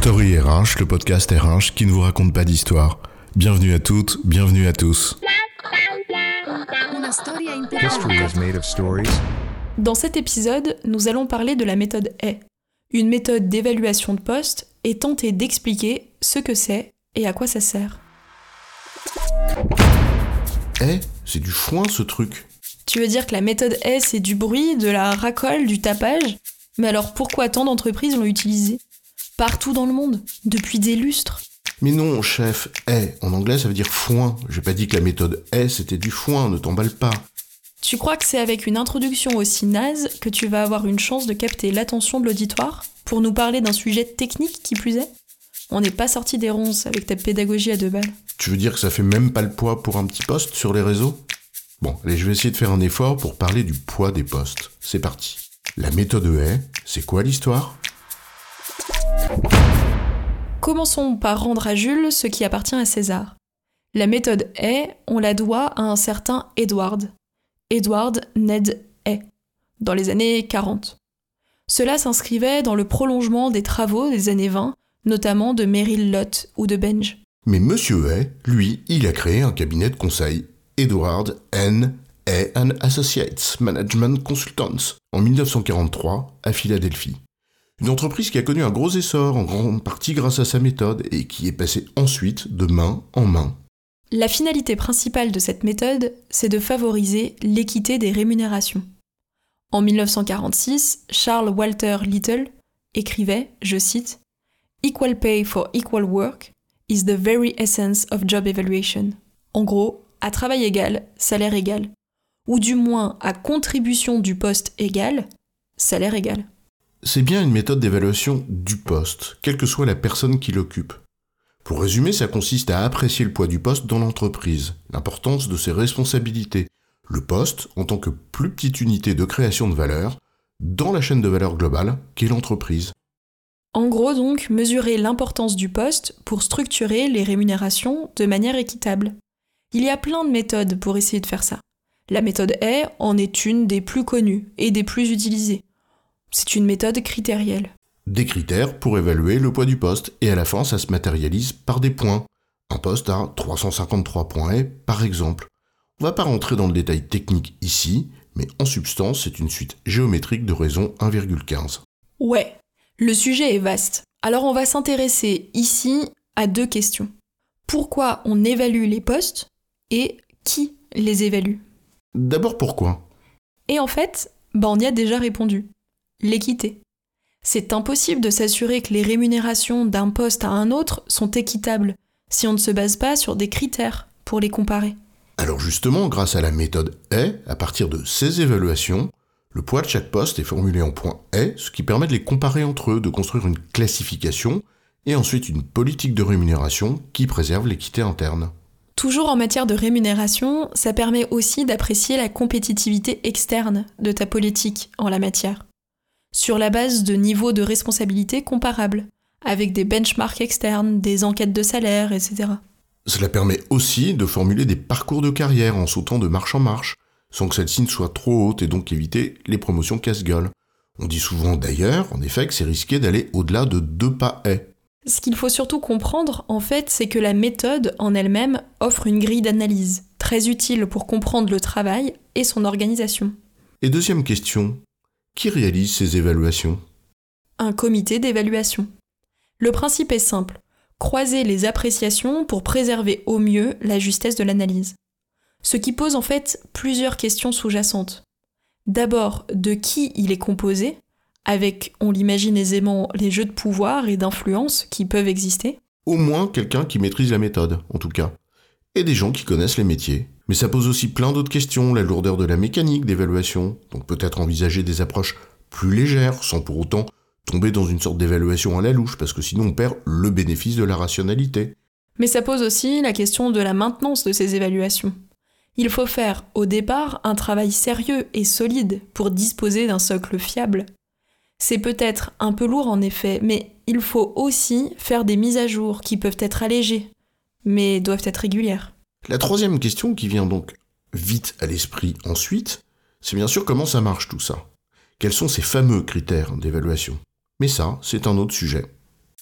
Story RH, le podcast RH qui ne vous raconte pas d'histoire. Bienvenue à toutes, bienvenue à tous. Dans cet épisode, nous allons parler de la méthode A, une méthode d'évaluation de poste et tenter d'expliquer ce que c'est et à quoi ça sert. Eh, c'est du foin ce truc. Tu veux dire que la méthode A, c'est du bruit, de la racole, du tapage? Mais alors pourquoi tant d'entreprises l'ont utilisée Partout dans le monde, depuis des lustres. Mais non, chef, eh, en anglais ça veut dire foin. J'ai pas dit que la méthode eh c'était du foin, ne t'emballe pas. Tu crois que c'est avec une introduction aussi naze que tu vas avoir une chance de capter l'attention de l'auditoire pour nous parler d'un sujet technique qui plus est? On n'est pas sorti des ronces avec ta pédagogie à deux balles. Tu veux dire que ça fait même pas le poids pour un petit poste sur les réseaux? Bon, allez, je vais essayer de faire un effort pour parler du poids des postes. C'est parti. La méthode est, c'est quoi l'histoire? Commençons par rendre à Jules ce qui appartient à César. La méthode est, on la doit à un certain Edward. Edward Ned Hay, dans les années 40. Cela s'inscrivait dans le prolongement des travaux des années 20, notamment de Meryl Lott ou de Benj. Mais Monsieur Hay, lui, il a créé un cabinet de conseil, Edward N. Hay and Associates Management Consultants, en 1943, à Philadelphie. Une entreprise qui a connu un gros essor, en grande partie grâce à sa méthode, et qui est passée ensuite de main en main. La finalité principale de cette méthode, c'est de favoriser l'équité des rémunérations. En 1946, Charles Walter Little écrivait, je cite, Equal pay for equal work is the very essence of job evaluation. En gros, à travail égal, salaire égal. Ou du moins à contribution du poste égal, salaire égal. C'est bien une méthode d'évaluation du poste, quelle que soit la personne qui l'occupe. Pour résumer, ça consiste à apprécier le poids du poste dans l'entreprise, l'importance de ses responsabilités, le poste en tant que plus petite unité de création de valeur dans la chaîne de valeur globale qu'est l'entreprise. En gros donc, mesurer l'importance du poste pour structurer les rémunérations de manière équitable. Il y a plein de méthodes pour essayer de faire ça. La méthode A en est une des plus connues et des plus utilisées. C'est une méthode critérielle. Des critères pour évaluer le poids du poste, et à la fin ça se matérialise par des points. Un poste à 353 points est, par exemple. On va pas rentrer dans le détail technique ici, mais en substance c'est une suite géométrique de raison 1,15. Ouais, le sujet est vaste. Alors on va s'intéresser ici à deux questions. Pourquoi on évalue les postes et qui les évalue? D'abord pourquoi? Et en fait, bah on y a déjà répondu l'équité. C'est impossible de s'assurer que les rémunérations d'un poste à un autre sont équitables si on ne se base pas sur des critères pour les comparer. Alors justement, grâce à la méthode est, à partir de ces évaluations, le poids de chaque poste est formulé en points est, ce qui permet de les comparer entre eux, de construire une classification et ensuite une politique de rémunération qui préserve l'équité interne. Toujours en matière de rémunération, ça permet aussi d'apprécier la compétitivité externe de ta politique en la matière sur la base de niveaux de responsabilité comparables, avec des benchmarks externes, des enquêtes de salaire, etc. Cela permet aussi de formuler des parcours de carrière en sautant de marche en marche, sans que celle-ci ne soit trop haute et donc éviter les promotions casse-gueule. On dit souvent d'ailleurs, en effet, que c'est risqué d'aller au-delà de deux pas haies. Ce qu'il faut surtout comprendre, en fait, c'est que la méthode en elle-même offre une grille d'analyse, très utile pour comprendre le travail et son organisation. Et deuxième question, qui réalise ces évaluations? Un comité d'évaluation. Le principe est simple. Croiser les appréciations pour préserver au mieux la justesse de l'analyse. Ce qui pose en fait plusieurs questions sous-jacentes. D'abord, de qui il est composé, avec, on l'imagine aisément, les jeux de pouvoir et d'influence qui peuvent exister. Au moins quelqu'un qui maîtrise la méthode, en tout cas. Et des gens qui connaissent les métiers, mais ça pose aussi plein d'autres questions, la lourdeur de la mécanique d'évaluation, donc peut-être envisager des approches plus légères, sans pour autant tomber dans une sorte d'évaluation à la louche, parce que sinon on perd le bénéfice de la rationalité. Mais ça pose aussi la question de la maintenance de ces évaluations. Il faut faire, au départ, un travail sérieux et solide pour disposer d'un socle fiable. C'est peut-être un peu lourd en effet, mais il faut aussi faire des mises à jour qui peuvent être allégées, mais doivent être régulières. La troisième question qui vient donc vite à l'esprit ensuite, c'est bien sûr comment ça marche tout ça. Quels sont ces fameux critères d'évaluation? Mais ça, c'est un autre sujet.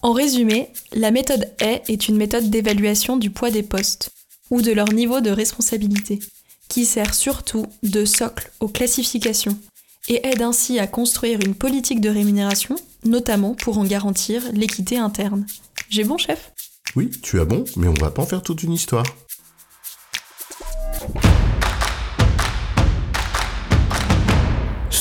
En résumé, la méthode A est une méthode d'évaluation du poids des postes, ou de leur niveau de responsabilité, qui sert surtout de socle aux classifications et aide ainsi à construire une politique de rémunération, notamment pour en garantir l'équité interne. J'ai bon, chef? Oui, tu as bon, mais on va pas en faire toute une histoire.